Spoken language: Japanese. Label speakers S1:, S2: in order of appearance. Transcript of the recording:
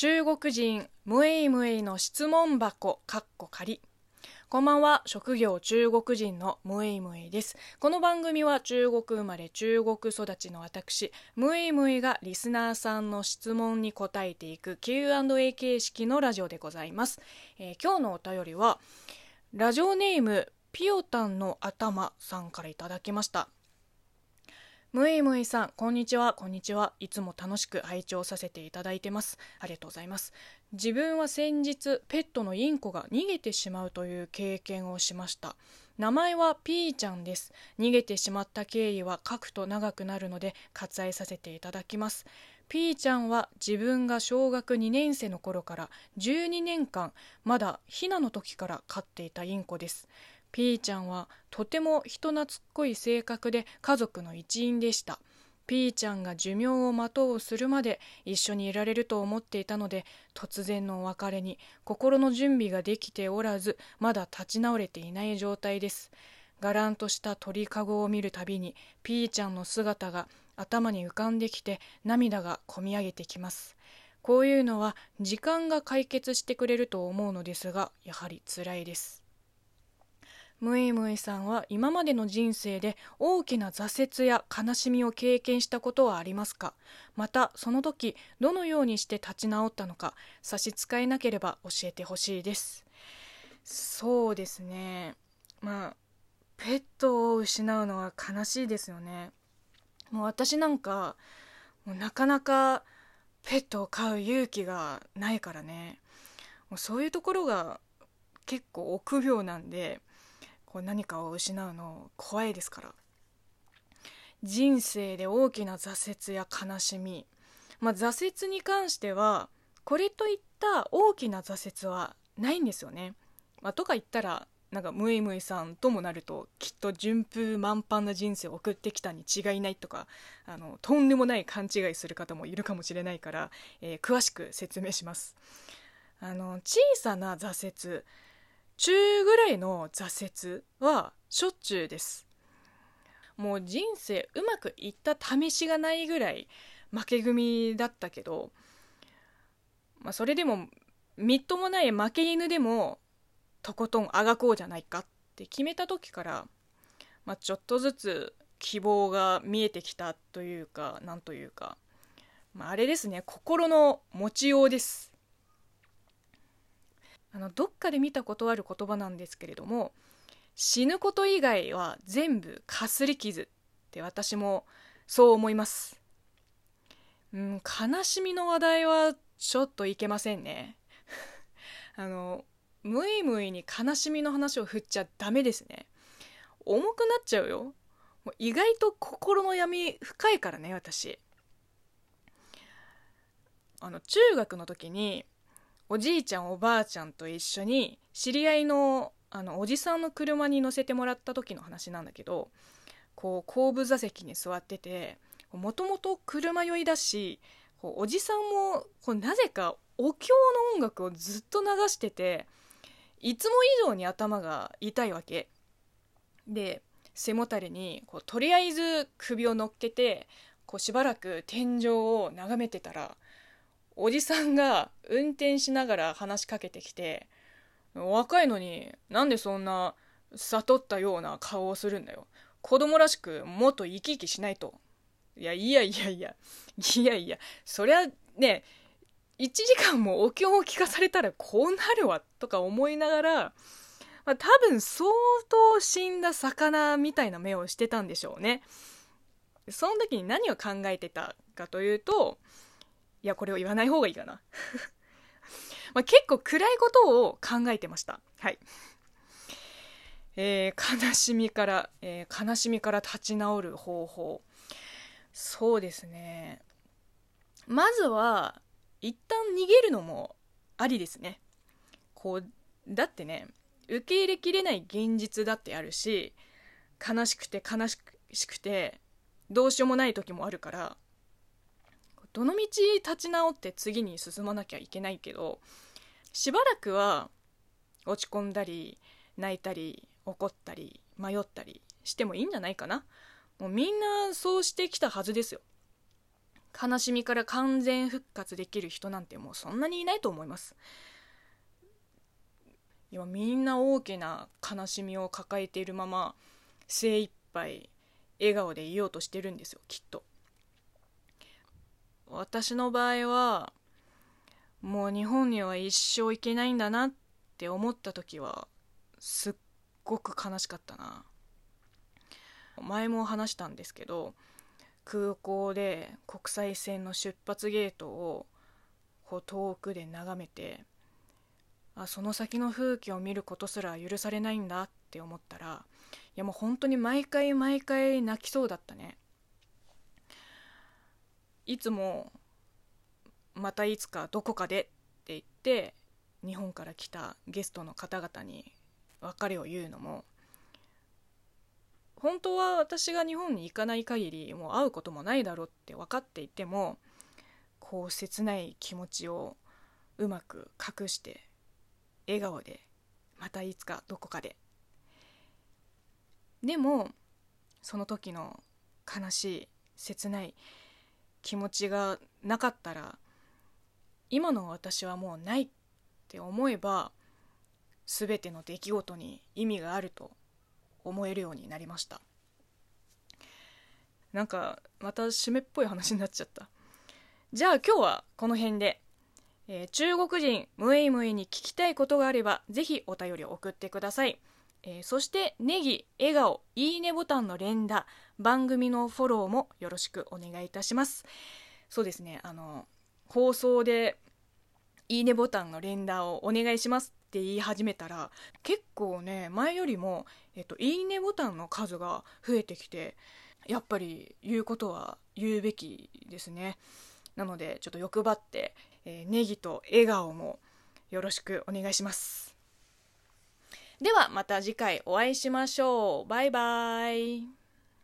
S1: 中国人ムエイムエイの質問箱かっこ仮こんばんは。職業中国人のムエイムエイです。この番組は中国生まれ中国育ちの私ムエイムエイがリスナーさんの質問に答えていく Q&A 形式のラジオでございます、えー、今日のお便りはラジオネームピオタンの頭さんからいただきました。むいむいさん、こんにちは、こんにちは。いつも楽しく拝聴させていただいてます。ありがとうございます。自分は先日、ペットのインコが逃げてしまうという経験をしました。名前はピーちゃんです。逃げてしまった経緯は書くと長くなるので割愛させていただきます。ピーちゃんは自分が小学2年生の頃から12年間まだヒナの時から飼っていたインコです。ピーちゃんはとても人懐っこい性格で家族の一員でした。ピーちゃんが寿命を全うするまで一緒にいられると思っていたので突然のお別れに心の準備ができておらずまだ立ち直れていない状態です。がらんとした鳥かごを見るたびにピーちゃんの姿が頭に浮かんできて涙がこみ上げてきます。こういうのは時間が解決してくれると思うのですがやはり辛いです。ムイムイさんは今までの人生で大きな挫折や悲しみを経験したことはありますか？またその時どのようにして立ち直ったのか？差し支えなければ教えてほしいです。そうですね。まあペットを失うのは悲しいですよね。もう私なんかもうなかなかペットを飼う勇気がないからね。もうそういうところが結構臆病なんでこう何かを失うの怖いですから人生で大きな挫折や悲しみ、まあ、挫折に関してはこれといった大きな挫折はないんですよね。まあ、とか言ったらなんかムイムイさんともなるときっと順風満帆な人生を送ってきたに違いないとかあのとんでもない勘違いする方もいるかもしれないから、えー、詳しく説明します。あの小さな挫折中ぐらいの挫折はしょっちゅうです。もう人生うまくいった試しがないぐらい負け組だったけど、まあ、それでもみっともない負け犬でもとことんあがこうじゃないかって決めた時から、まあ、ちょっとずつ希望が見えてきたというかなんというか、まあ、あれですね心の持ちようです。あのどっかで見たことある言葉なんですけれども死ぬこと以外は全部かすり傷って私もそう思います。うん悲しみの話題はちょっといけませんね。あの無意無意に悲しみの話を振っちゃダメですね。重くなっちゃうよ。もう意外と心の闇深いからね私。あの中学の時におじいちゃんおばあちゃんと一緒に知り合いのあのおじさんの車に乗せてもらった時の話なんだけどこう後部座席に座っててもともと車酔いだしこうおじさんもこうなぜかお経の音楽をずっと流してていつも以上に頭が痛いわけ。で背もたれにこうとりあえず首を乗っけてこうしばらく天井を眺めてたらおじさんが運転しながら話しかけてきて若いのになんでそんな悟ったような顔をするんだよ。子供らしくもっと生き生きしないと。いやいやいやいやいやいやそりゃね1時間もお経を聞かされたらこうなるわとか思いながら、まあ、多分相当死んだ魚みたいな目をしてたんでしょうね。その時に何を考えてたかというといやこれを言わない方がいいかな。まあ結構暗いことを考えてました。はい。えー、悲しみから、えー、悲しみから立ち直る方法。そうですね。まずは一旦逃げるのもありですね。こうだってね受け入れきれない現実だってあるし悲しくて悲しくてどうしようもない時もあるからどの道立ち直って次に進まなきゃいけないけどしばらくは落ち込んだり泣いたり怒ったり迷ったりしてもいいんじゃないかな。もうみんなそうしてきたはずですよ。悲しみから完全復活できる人なんてもうそんなにいないと思います。今みんな大きな悲しみを抱えているまま精一杯笑顔でいようとしてるんですよきっと。私の場合はもう日本には一生行けないんだなって思った時はすっごく悲しかったな。前も話したんですけど空港で国際線の出発ゲートをこう遠くで眺めてあその先の風景を見ることすら許されないんだって思ったらいやもう本当に毎回毎回泣きそうだったね。いつもまたいつかどこかでって言って日本から来たゲストの方々に別れを言うのも本当は私が日本に行かない限りもう会うこともないだろうって分かっていてもこう切ない気持ちをうまく隠して笑顔でまたいつかどこかで。でもその時の悲しい切ない気持ちがなかったら今の私はもうないって思えば全ての出来事に意味があると思えるようになりました。なんかまた締めっぽい話になっちゃった。じゃあ今日はこの辺で、えー、中国人ムエイムエに聞きたいことがあればぜひお便りを送ってください、えー、そしてネギ笑顔いいねボタンの連打。番組のフォローもよろしくお願いいたします。そうですね。あの放送でいいねボタンの連打をお願いしますって言い始めたら結構ね前よりも、えっと、いいねボタンの数が増えてきてやっぱり言うことは言うべきですね。なのでちょっと欲張って、えー、ネギと笑顔もよろしくお願いします。ではまた次回お会いしましょう。バイバイ。